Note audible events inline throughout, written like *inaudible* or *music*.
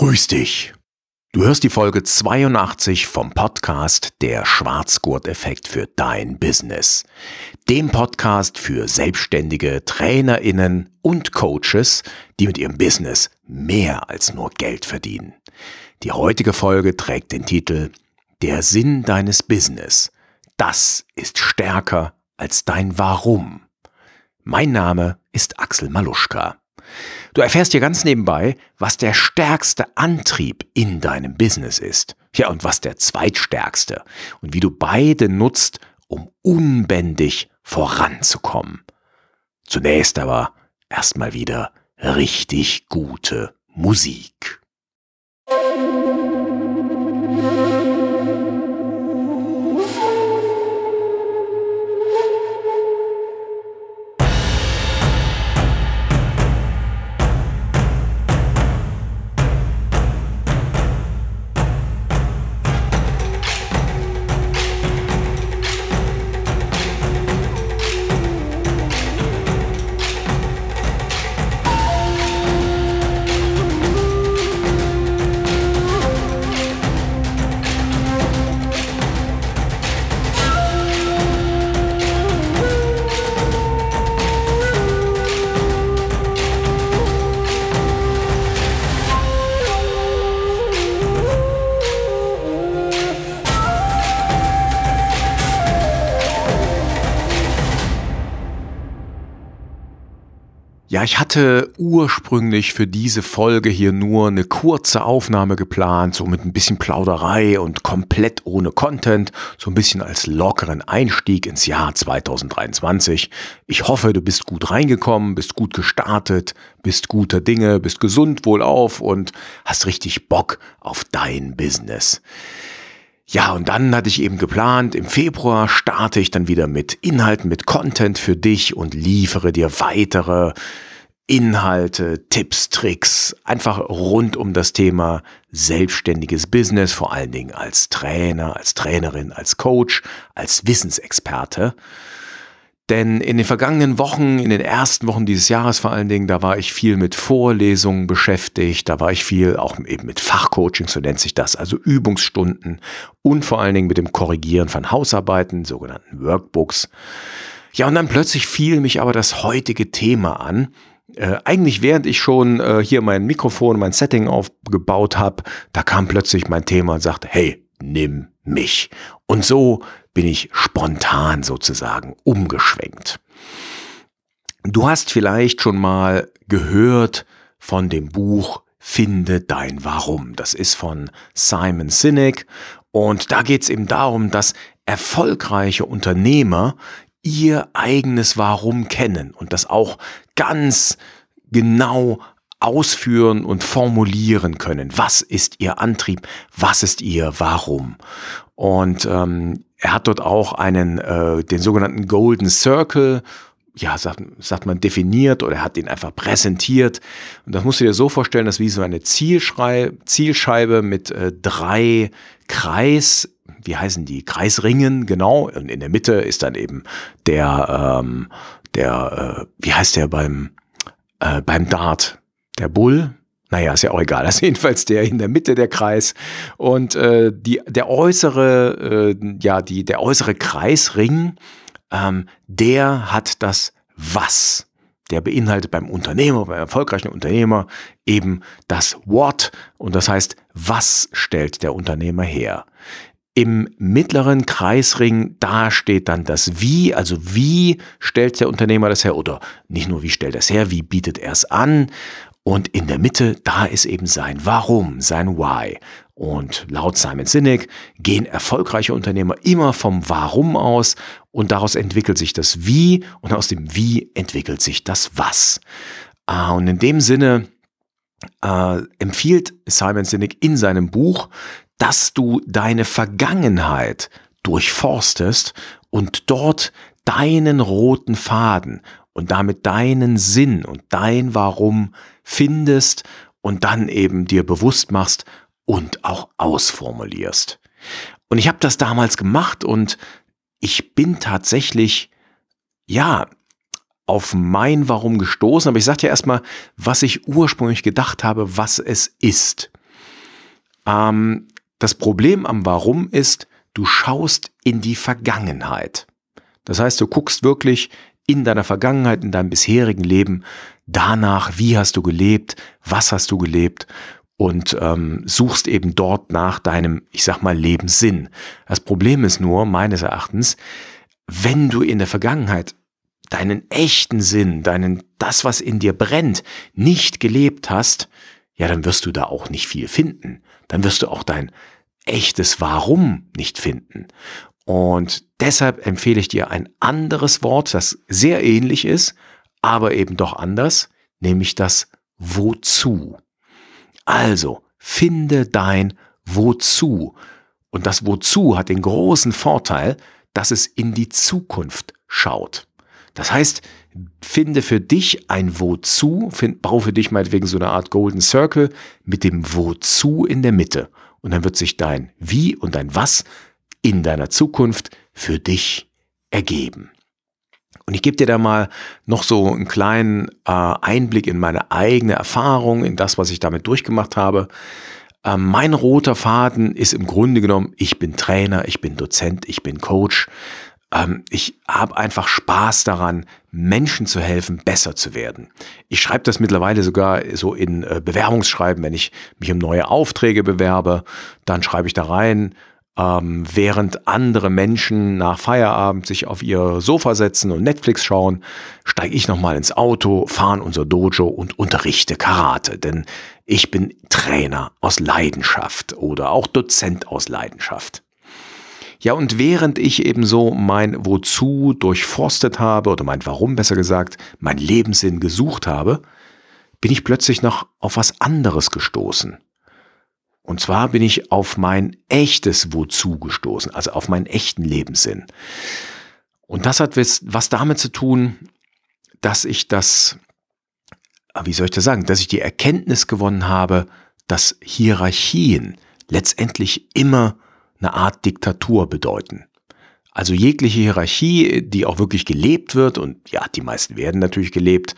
Grüß dich. Du hörst die Folge 82 vom Podcast Der Schwarzgurt-Effekt für dein Business. Dem Podcast für selbstständige TrainerInnen und Coaches, die mit ihrem Business mehr als nur Geld verdienen. Die heutige Folge trägt den Titel Der Sinn deines Business. Das ist stärker als dein Warum. Mein Name ist Axel Maluschka. Du erfährst hier ganz nebenbei, was der stärkste Antrieb in deinem Business ist. Ja, und was der zweitstärkste. Und wie du beide nutzt, um unbändig voranzukommen. Zunächst aber erstmal wieder richtig gute Musik. Ja, ich hatte ursprünglich für diese Folge hier nur eine kurze Aufnahme geplant, so mit ein bisschen Plauderei und komplett ohne Content, so ein bisschen als lockeren Einstieg ins Jahr 2023. Ich hoffe, du bist gut reingekommen, bist gut gestartet, bist guter Dinge, bist gesund wohlauf und hast richtig Bock auf dein Business. Ja, und dann hatte ich eben geplant, im Februar starte ich dann wieder mit Inhalten, mit Content für dich und liefere dir weitere Inhalte, Tipps, Tricks, einfach rund um das Thema selbstständiges Business, vor allen Dingen als Trainer, als Trainerin, als Coach, als Wissensexperte. Denn in den vergangenen Wochen, in den ersten Wochen dieses Jahres vor allen Dingen, da war ich viel mit Vorlesungen beschäftigt, da war ich viel auch eben mit Fachcoaching, so nennt sich das, also Übungsstunden und vor allen Dingen mit dem Korrigieren von Hausarbeiten, sogenannten Workbooks. Ja, und dann plötzlich fiel mich aber das heutige Thema an. Äh, eigentlich während ich schon äh, hier mein Mikrofon, mein Setting aufgebaut habe, da kam plötzlich mein Thema und sagte, hey, nimm mich. Und so bin ich spontan sozusagen umgeschwenkt. Du hast vielleicht schon mal gehört von dem Buch Finde dein Warum. Das ist von Simon Sinek und da geht es eben darum, dass erfolgreiche Unternehmer ihr eigenes Warum kennen und das auch ganz genau ausführen und formulieren können. Was ist ihr Antrieb? Was ist ihr Warum? Und ähm, er hat dort auch einen, äh, den sogenannten Golden Circle, ja, sagt, sagt man, definiert oder er hat ihn einfach präsentiert. Und das musst du dir so vorstellen, dass wie so eine Zielschrei Zielscheibe mit äh, drei Kreis, wie heißen die? Kreisringen, genau. Und in der Mitte ist dann eben der, ähm, der, äh, wie heißt der beim, äh, beim Dart? Der Bull, naja, ist ja auch egal. Das ist *laughs* jedenfalls der in der Mitte der Kreis. Und äh, die, der äußere, äh, ja, die, der äußere Kreisring, ähm, der hat das Was. Der beinhaltet beim Unternehmer, beim erfolgreichen Unternehmer eben das What. Und das heißt, was stellt der Unternehmer her? Im mittleren Kreisring, da steht dann das Wie, also wie stellt der Unternehmer das her oder nicht nur wie stellt er es her, wie bietet er es an und in der Mitte, da ist eben sein Warum, sein Why. Und laut Simon Sinek gehen erfolgreiche Unternehmer immer vom Warum aus und daraus entwickelt sich das Wie und aus dem Wie entwickelt sich das Was. Ah, und in dem Sinne äh, empfiehlt Simon Sinek in seinem Buch, dass du deine Vergangenheit durchforstest und dort deinen roten Faden und damit deinen Sinn und dein Warum findest und dann eben dir bewusst machst und auch ausformulierst. Und ich habe das damals gemacht und ich bin tatsächlich, ja, auf mein Warum gestoßen, aber ich sage ja erstmal, was ich ursprünglich gedacht habe, was es ist. Ähm, das Problem am Warum ist, du schaust in die Vergangenheit. Das heißt, du guckst wirklich in deiner Vergangenheit, in deinem bisherigen Leben danach, wie hast du gelebt, was hast du gelebt und ähm, suchst eben dort nach deinem, ich sag mal, Lebenssinn. Das Problem ist nur, meines Erachtens, wenn du in der Vergangenheit deinen echten Sinn, deinen, das, was in dir brennt, nicht gelebt hast, ja, dann wirst du da auch nicht viel finden. Dann wirst du auch dein echtes Warum nicht finden. Und deshalb empfehle ich dir ein anderes Wort, das sehr ähnlich ist, aber eben doch anders, nämlich das Wozu. Also, finde dein Wozu. Und das Wozu hat den großen Vorteil, dass es in die Zukunft schaut. Das heißt, finde für dich ein Wozu, find, bau für dich meinetwegen so eine Art Golden Circle mit dem Wozu in der Mitte. Und dann wird sich dein Wie und dein Was in deiner Zukunft für dich ergeben. Und ich gebe dir da mal noch so einen kleinen äh, Einblick in meine eigene Erfahrung, in das, was ich damit durchgemacht habe. Äh, mein roter Faden ist im Grunde genommen, ich bin Trainer, ich bin Dozent, ich bin Coach. Ähm, ich habe einfach Spaß daran, Menschen zu helfen, besser zu werden. Ich schreibe das mittlerweile sogar so in äh, Bewerbungsschreiben, wenn ich mich um neue Aufträge bewerbe, dann schreibe ich da rein, ähm, während andere Menschen nach Feierabend sich auf ihr Sofa setzen und Netflix schauen, steige ich nochmal ins Auto, fahre in unser Dojo und unterrichte Karate, denn ich bin Trainer aus Leidenschaft oder auch Dozent aus Leidenschaft. Ja, und während ich eben so mein Wozu durchforstet habe, oder mein Warum besser gesagt, mein Lebenssinn gesucht habe, bin ich plötzlich noch auf was anderes gestoßen. Und zwar bin ich auf mein echtes Wozu gestoßen, also auf meinen echten Lebenssinn. Und das hat was damit zu tun, dass ich das, wie soll ich das sagen, dass ich die Erkenntnis gewonnen habe, dass Hierarchien letztendlich immer eine Art Diktatur bedeuten. Also jegliche Hierarchie, die auch wirklich gelebt wird, und ja, die meisten werden natürlich gelebt,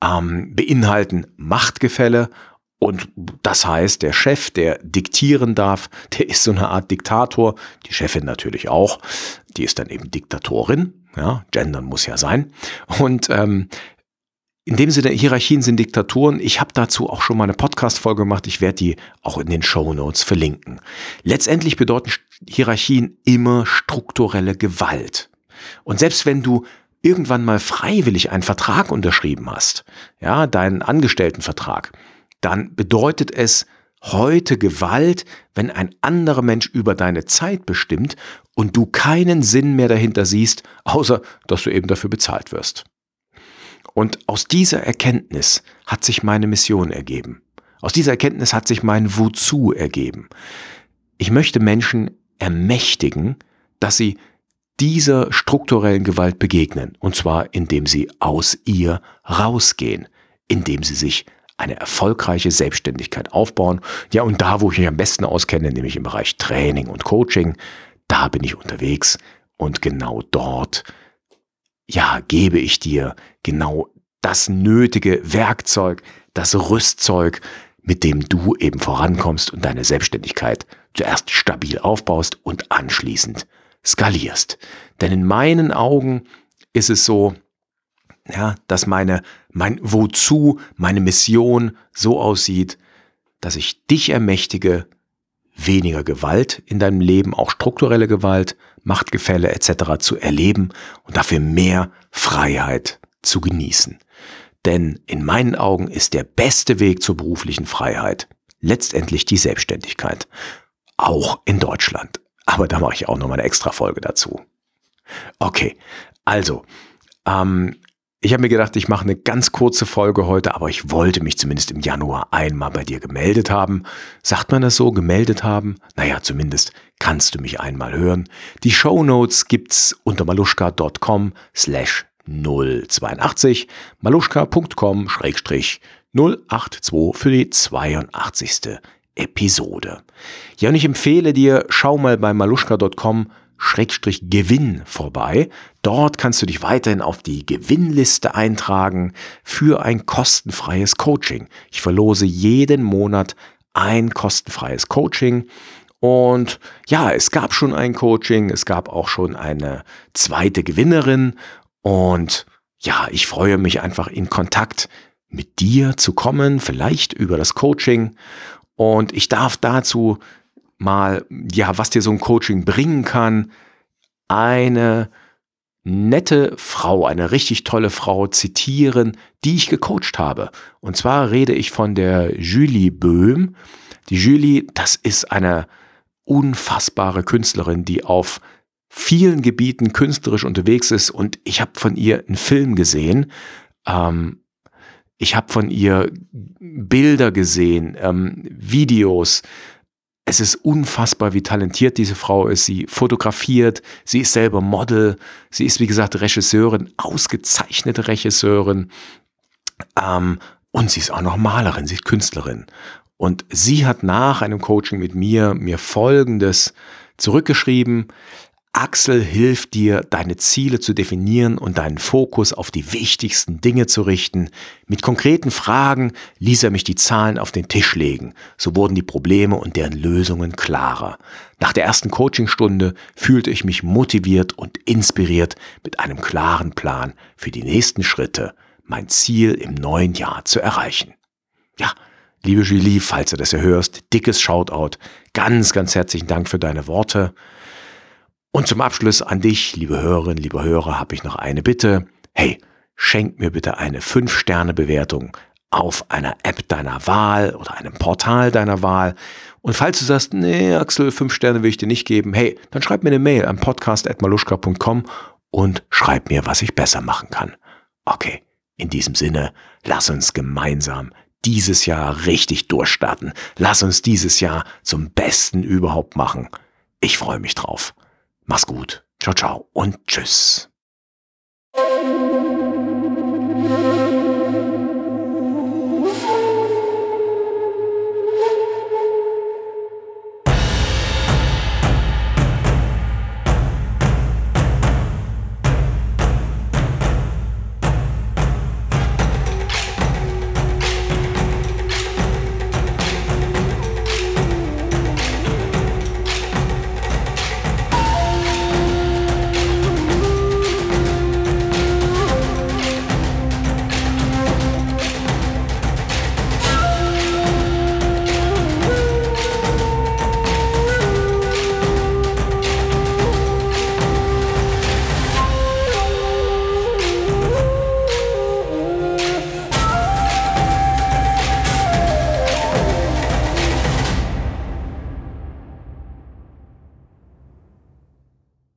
ähm, beinhalten Machtgefälle und das heißt, der Chef, der diktieren darf, *laughs* der ist so eine Art Diktator. Die Chefin natürlich auch. Die ist dann eben Diktatorin. Ja, gendern muss ja sein. Und ähm, in dem Sinne, Hierarchien sind Diktaturen. Ich habe dazu auch schon mal eine Podcast-Folge gemacht. Ich werde die auch in den Show Notes verlinken. Letztendlich bedeuten Hierarchien immer strukturelle Gewalt. Und selbst wenn du irgendwann mal freiwillig einen Vertrag unterschrieben hast, ja, deinen Angestelltenvertrag, dann bedeutet es heute Gewalt, wenn ein anderer Mensch über deine Zeit bestimmt und du keinen Sinn mehr dahinter siehst, außer dass du eben dafür bezahlt wirst. Und aus dieser Erkenntnis hat sich meine Mission ergeben. Aus dieser Erkenntnis hat sich mein Wozu ergeben. Ich möchte Menschen ermächtigen, dass sie dieser strukturellen Gewalt begegnen, und zwar indem sie aus ihr rausgehen, indem sie sich eine erfolgreiche Selbstständigkeit aufbauen. Ja, und da, wo ich mich am besten auskenne, nämlich im Bereich Training und Coaching, da bin ich unterwegs und genau dort, ja, gebe ich dir genau das nötige Werkzeug, das Rüstzeug, mit dem du eben vorankommst und deine Selbstständigkeit zuerst stabil aufbaust und anschließend skalierst. Denn in meinen Augen ist es so, ja, dass meine, mein Wozu, meine Mission so aussieht, dass ich dich ermächtige, weniger Gewalt in deinem Leben, auch strukturelle Gewalt, Machtgefälle etc. zu erleben und dafür mehr Freiheit zu genießen. Denn in meinen Augen ist der beste Weg zur beruflichen Freiheit letztendlich die Selbstständigkeit. Auch in Deutschland. Aber da mache ich auch nochmal eine extra Folge dazu. Okay, also, ähm, ich habe mir gedacht, ich mache eine ganz kurze Folge heute, aber ich wollte mich zumindest im Januar einmal bei dir gemeldet haben. Sagt man das so, gemeldet haben? Naja, zumindest kannst du mich einmal hören. Die Show Notes gibt's unter maluschka.com slash 082 maluschka.com schrägstrich 082 für die 82. Episode. Ja, und ich empfehle dir, schau mal bei maluschka.com Schrägstrich Gewinn vorbei. Dort kannst du dich weiterhin auf die Gewinnliste eintragen für ein kostenfreies Coaching. Ich verlose jeden Monat ein kostenfreies Coaching. Und ja, es gab schon ein Coaching, es gab auch schon eine zweite Gewinnerin. Und ja, ich freue mich einfach in Kontakt mit dir zu kommen, vielleicht über das Coaching. Und ich darf dazu mal, ja, was dir so ein Coaching bringen kann, eine nette Frau, eine richtig tolle Frau zitieren, die ich gecoacht habe. Und zwar rede ich von der Julie Böhm. Die Julie, das ist eine unfassbare Künstlerin, die auf vielen Gebieten künstlerisch unterwegs ist. Und ich habe von ihr einen Film gesehen. Ähm, ich habe von ihr Bilder gesehen, ähm, Videos. Es ist unfassbar, wie talentiert diese Frau ist. Sie fotografiert, sie ist selber Model, sie ist, wie gesagt, Regisseurin, ausgezeichnete Regisseurin. Ähm, und sie ist auch noch Malerin, sie ist Künstlerin. Und sie hat nach einem Coaching mit mir mir Folgendes zurückgeschrieben. Axel hilft dir, deine Ziele zu definieren und deinen Fokus auf die wichtigsten Dinge zu richten. Mit konkreten Fragen ließ er mich die Zahlen auf den Tisch legen. So wurden die Probleme und deren Lösungen klarer. Nach der ersten Coachingstunde fühlte ich mich motiviert und inspiriert mit einem klaren Plan für die nächsten Schritte, mein Ziel im neuen Jahr zu erreichen. Ja, liebe Julie, falls du das hier hörst, dickes Shoutout. Ganz, ganz herzlichen Dank für deine Worte. Und zum Abschluss an dich, liebe Hörerinnen, liebe Hörer, habe ich noch eine Bitte. Hey, schenk mir bitte eine 5-Sterne-Bewertung auf einer App deiner Wahl oder einem Portal deiner Wahl. Und falls du sagst, nee, Axel, 5 Sterne will ich dir nicht geben, hey, dann schreib mir eine Mail an podcast.maluschka.com und schreib mir, was ich besser machen kann. Okay, in diesem Sinne, lass uns gemeinsam dieses Jahr richtig durchstarten. Lass uns dieses Jahr zum Besten überhaupt machen. Ich freue mich drauf. Mach's gut. Ciao, ciao und tschüss.